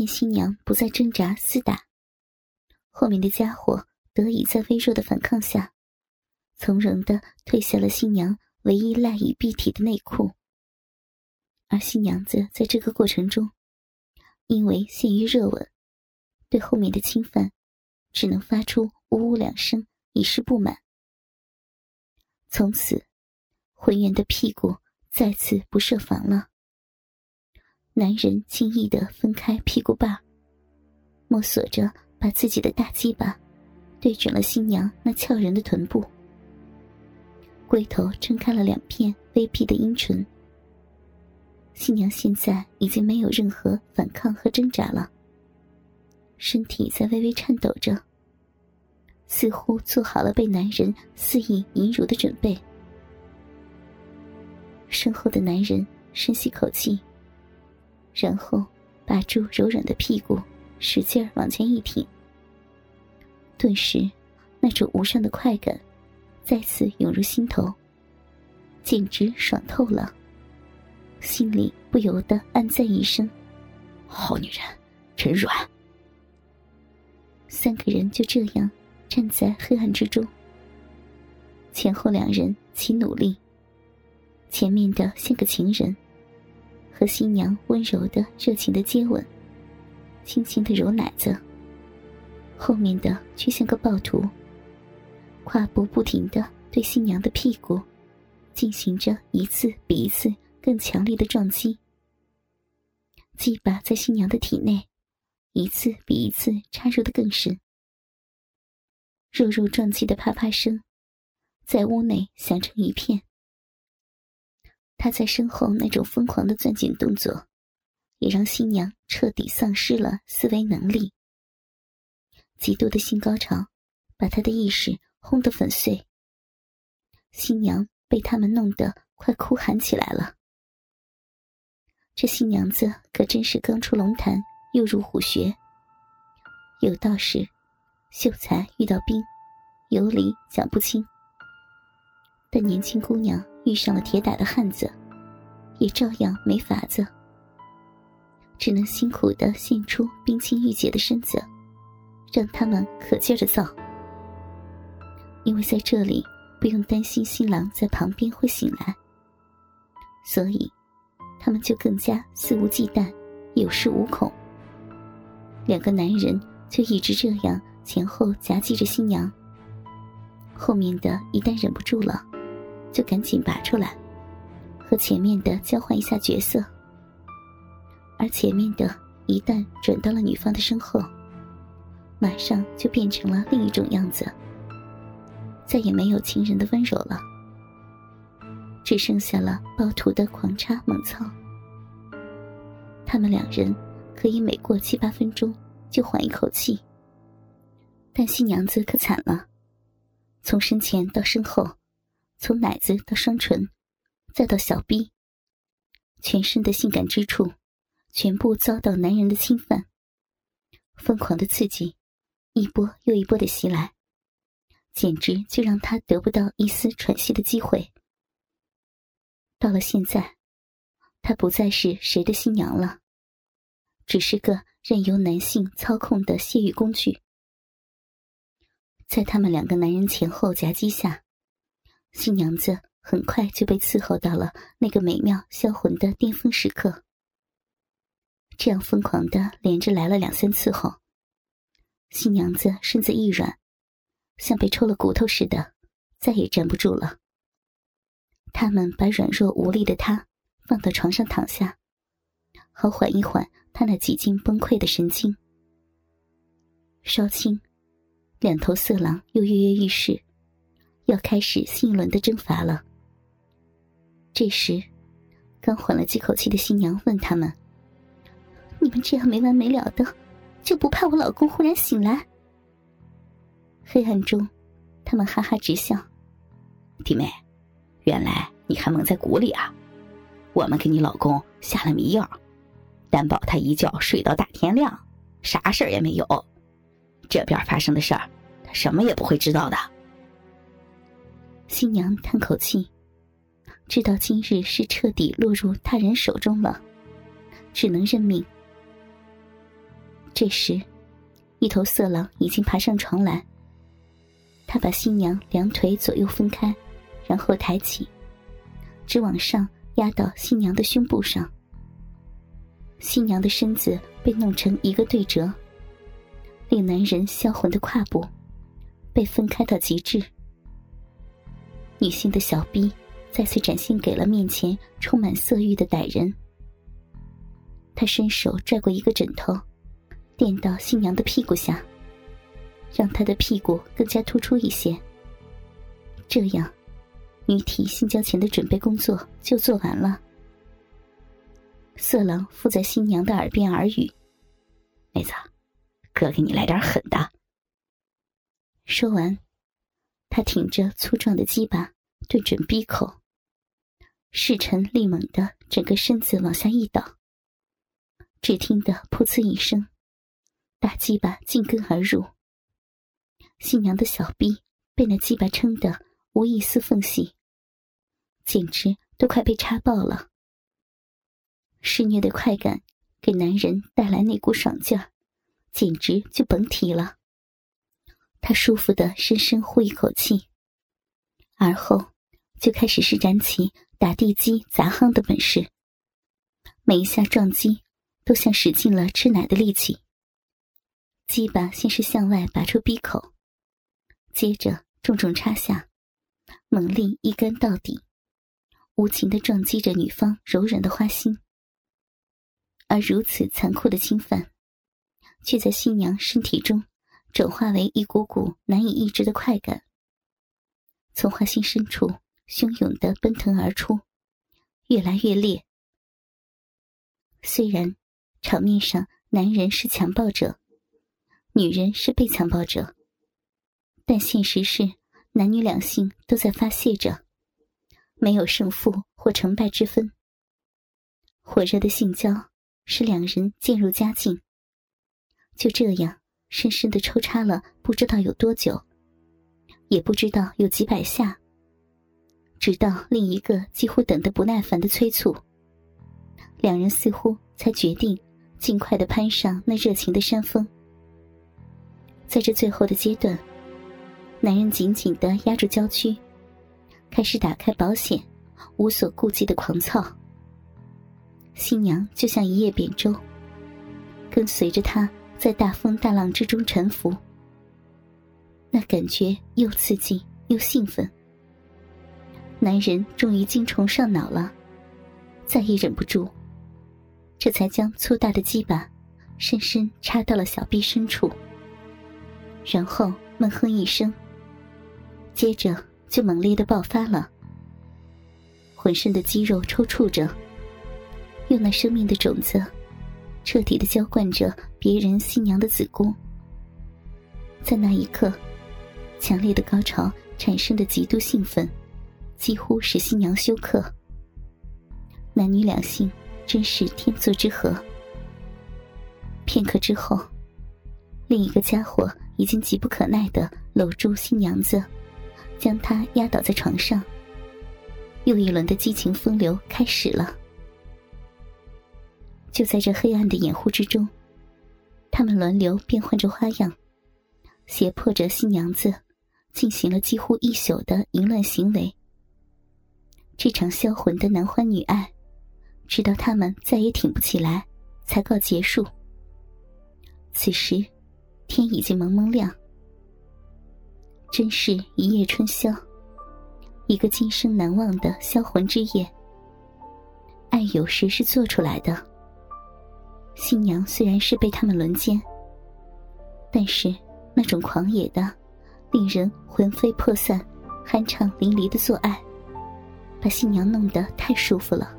见新娘不再挣扎厮打，后面的家伙得以在微弱的反抗下，从容的褪下了新娘唯一赖以蔽体的内裤。而新娘子在这个过程中，因为陷于热吻，对后面的侵犯，只能发出呜呜两声以示不满。从此，浑圆的屁股再次不设防了。男人轻易的分开屁股把，摸索着把自己的大鸡巴对准了新娘那俏人的臀部，龟头撑开了两片微闭的阴唇。新娘现在已经没有任何反抗和挣扎了，身体在微微颤抖着，似乎做好了被男人肆意淫辱的准备。身后的男人深吸口气。然后，把住柔软的屁股，使劲往前一挺。顿时，那种无上的快感，再次涌入心头，简直爽透了。心里不由得暗赞一声：“好女人，真软。”三个人就这样站在黑暗之中，前后两人齐努力。前面的像个情人。和新娘温柔的、热情的接吻，轻轻的揉奶子。后面的却像个暴徒，胯部不停的对新娘的屁股进行着一次比一次更强烈的撞击，鸡巴在新娘的体内一次比一次插入的更深，肉肉撞击的啪啪声在屋内响成一片。他在身后那种疯狂的攥紧动作，也让新娘彻底丧失了思维能力。极度的性高潮，把他的意识轰得粉碎。新娘被他们弄得快哭喊起来了。这新娘子可真是刚出龙潭又入虎穴。有道是，秀才遇到兵，有理讲不清。但年轻姑娘。遇上了铁打的汉子，也照样没法子，只能辛苦的献出冰清玉洁的身子，让他们可劲儿的造。因为在这里不用担心新郎在旁边会醒来，所以他们就更加肆无忌惮，有恃无恐。两个男人就一直这样前后夹击着新娘，后面的一旦忍不住了。就赶紧拔出来，和前面的交换一下角色。而前面的一旦转到了女方的身后，马上就变成了另一种样子，再也没有情人的温柔了，只剩下了暴徒的狂插猛操。他们两人可以每过七八分钟就缓一口气，但新娘子可惨了，从身前到身后。从奶子到双唇，再到小臂，全身的性感之处，全部遭到男人的侵犯。疯狂的刺激，一波又一波的袭来，简直就让他得不到一丝喘息的机会。到了现在，她不再是谁的新娘了，只是个任由男性操控的泄欲工具。在他们两个男人前后夹击下。新娘子很快就被伺候到了那个美妙销魂的巅峰时刻。这样疯狂的连着来了两三次后，新娘子身子一软，像被抽了骨头似的，再也站不住了。他们把软弱无力的她放到床上躺下，好缓一缓她那几近崩溃的神经。稍轻，两头色狼又跃跃欲试。要开始新一轮的征伐了。这时，刚缓了几口气的新娘问他们：“你们这样没完没了的，就不怕我老公忽然醒来？”黑暗中，他们哈哈直笑：“弟妹，原来你还蒙在鼓里啊！我们给你老公下了迷药，担保他一觉睡到大天亮，啥事儿也没有。这边发生的事儿，他什么也不会知道的。”新娘叹口气，知道今日是彻底落入他人手中了，只能认命。这时，一头色狼已经爬上床来。他把新娘两腿左右分开，然后抬起，直往上压到新娘的胸部上。新娘的身子被弄成一个对折，令男人销魂的胯部被分开到极致。女性的小臂再次展现给了面前充满色欲的歹人。他伸手拽过一个枕头，垫到新娘的屁股下，让她的屁股更加突出一些。这样，女体性交前的准备工作就做完了。色狼附在新娘的耳边耳语：“妹子，哥给你来点狠的。”说完，他挺着粗壮的鸡巴对准鼻口，势沉力猛的整个身子往下一倒。只听得“噗呲”一声，大鸡巴进根而入。新娘的小臂被那鸡巴撑得无一丝缝隙，简直都快被插爆了。施虐的快感给男人带来那股爽劲，简直就甭提了。他舒服的深深呼一口气，而后就开始施展起打地基砸夯的本事。每一下撞击。都像使尽了吃奶的力气。鸡巴先是向外拔出鼻口，接着重重插下，猛力一干到底，无情的撞击着女方柔软的花心。而如此残酷的侵犯，却在新娘身体中转化为一股股难以抑制的快感，从花心深处汹涌的奔腾而出，越来越烈。虽然。场面上，男人是强暴者，女人是被强暴者。但现实是，男女两性都在发泄着，没有胜负或成败之分。火热的性交使两人渐入佳境，就这样深深的抽插了不知道有多久，也不知道有几百下，直到另一个几乎等得不耐烦的催促，两人似乎才决定。尽快的攀上那热情的山峰。在这最后的阶段，男人紧紧的压住娇躯，开始打开保险，无所顾忌的狂操。新娘就像一叶扁舟，跟随着他在大风大浪之中沉浮。那感觉又刺激又兴奋。男人终于精虫上脑了，再也忍不住。这才将粗大的鸡巴深深插到了小臂深处，然后闷哼一声，接着就猛烈的爆发了，浑身的肌肉抽搐着，用那生命的种子彻底的浇灌着别人新娘的子宫。在那一刻，强烈的高潮产生的极度兴奋，几乎使新娘休克。男女两性。真是天作之合。片刻之后，另一个家伙已经急不可耐的搂住新娘子，将她压倒在床上。又一轮的激情风流开始了。就在这黑暗的掩护之中，他们轮流变换着花样，胁迫着新娘子，进行了几乎一宿的淫乱行为。这场销魂的男欢女爱。直到他们再也挺不起来，才告结束。此时，天已经蒙蒙亮，真是一夜春宵，一个今生难忘的销魂之夜。爱有时是做出来的？新娘虽然是被他们轮奸，但是那种狂野的、令人魂飞魄散、酣畅淋漓的做爱，把新娘弄得太舒服了。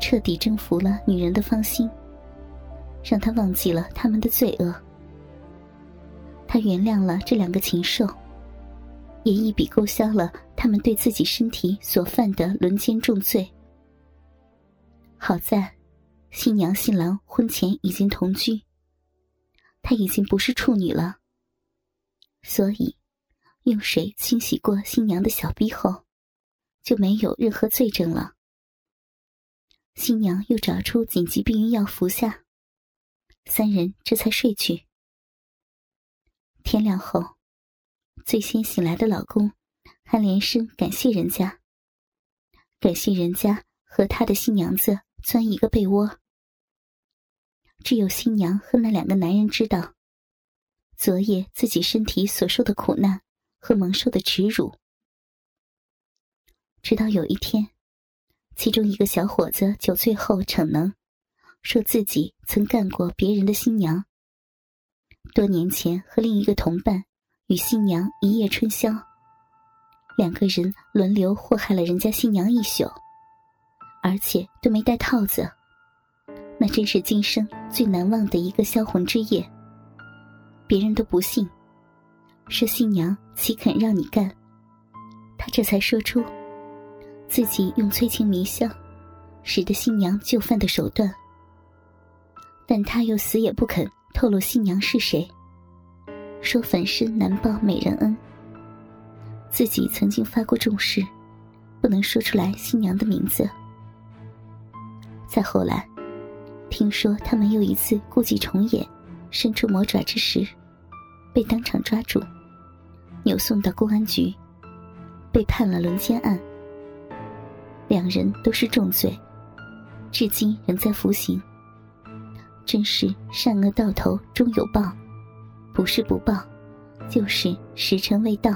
彻底征服了女人的芳心，让她忘记了他们的罪恶。他原谅了这两个禽兽，也一笔勾销了他们对自己身体所犯的轮奸重罪。好在，新娘新郎婚前已经同居，她已经不是处女了，所以用水清洗过新娘的小臂后，就没有任何罪证了。新娘又找出紧急避孕药服下，三人这才睡去。天亮后，最先醒来的老公还连声感谢人家，感谢人家和他的新娘子钻一个被窝。只有新娘和那两个男人知道，昨夜自己身体所受的苦难和蒙受的耻辱。直到有一天，其中一个小伙子酒醉后逞能，说自己曾干过别人的新娘。多年前和另一个同伴与新娘一夜春宵，两个人轮流祸害了人家新娘一宿，而且都没戴套子。那真是今生最难忘的一个销魂之夜。别人都不信，说新娘岂肯让你干？他这才说出自己用催情迷香，使得新娘就范的手段。但他又死也不肯透露新娘是谁，说粉身难报美人恩。自己曾经发过重誓，不能说出来新娘的名字。再后来。听说他们又一次故伎重演，伸出魔爪之时，被当场抓住，扭送到公安局，被判了轮奸案。两人都是重罪，至今仍在服刑。真是善恶到头终有报，不是不报，就是时辰未到。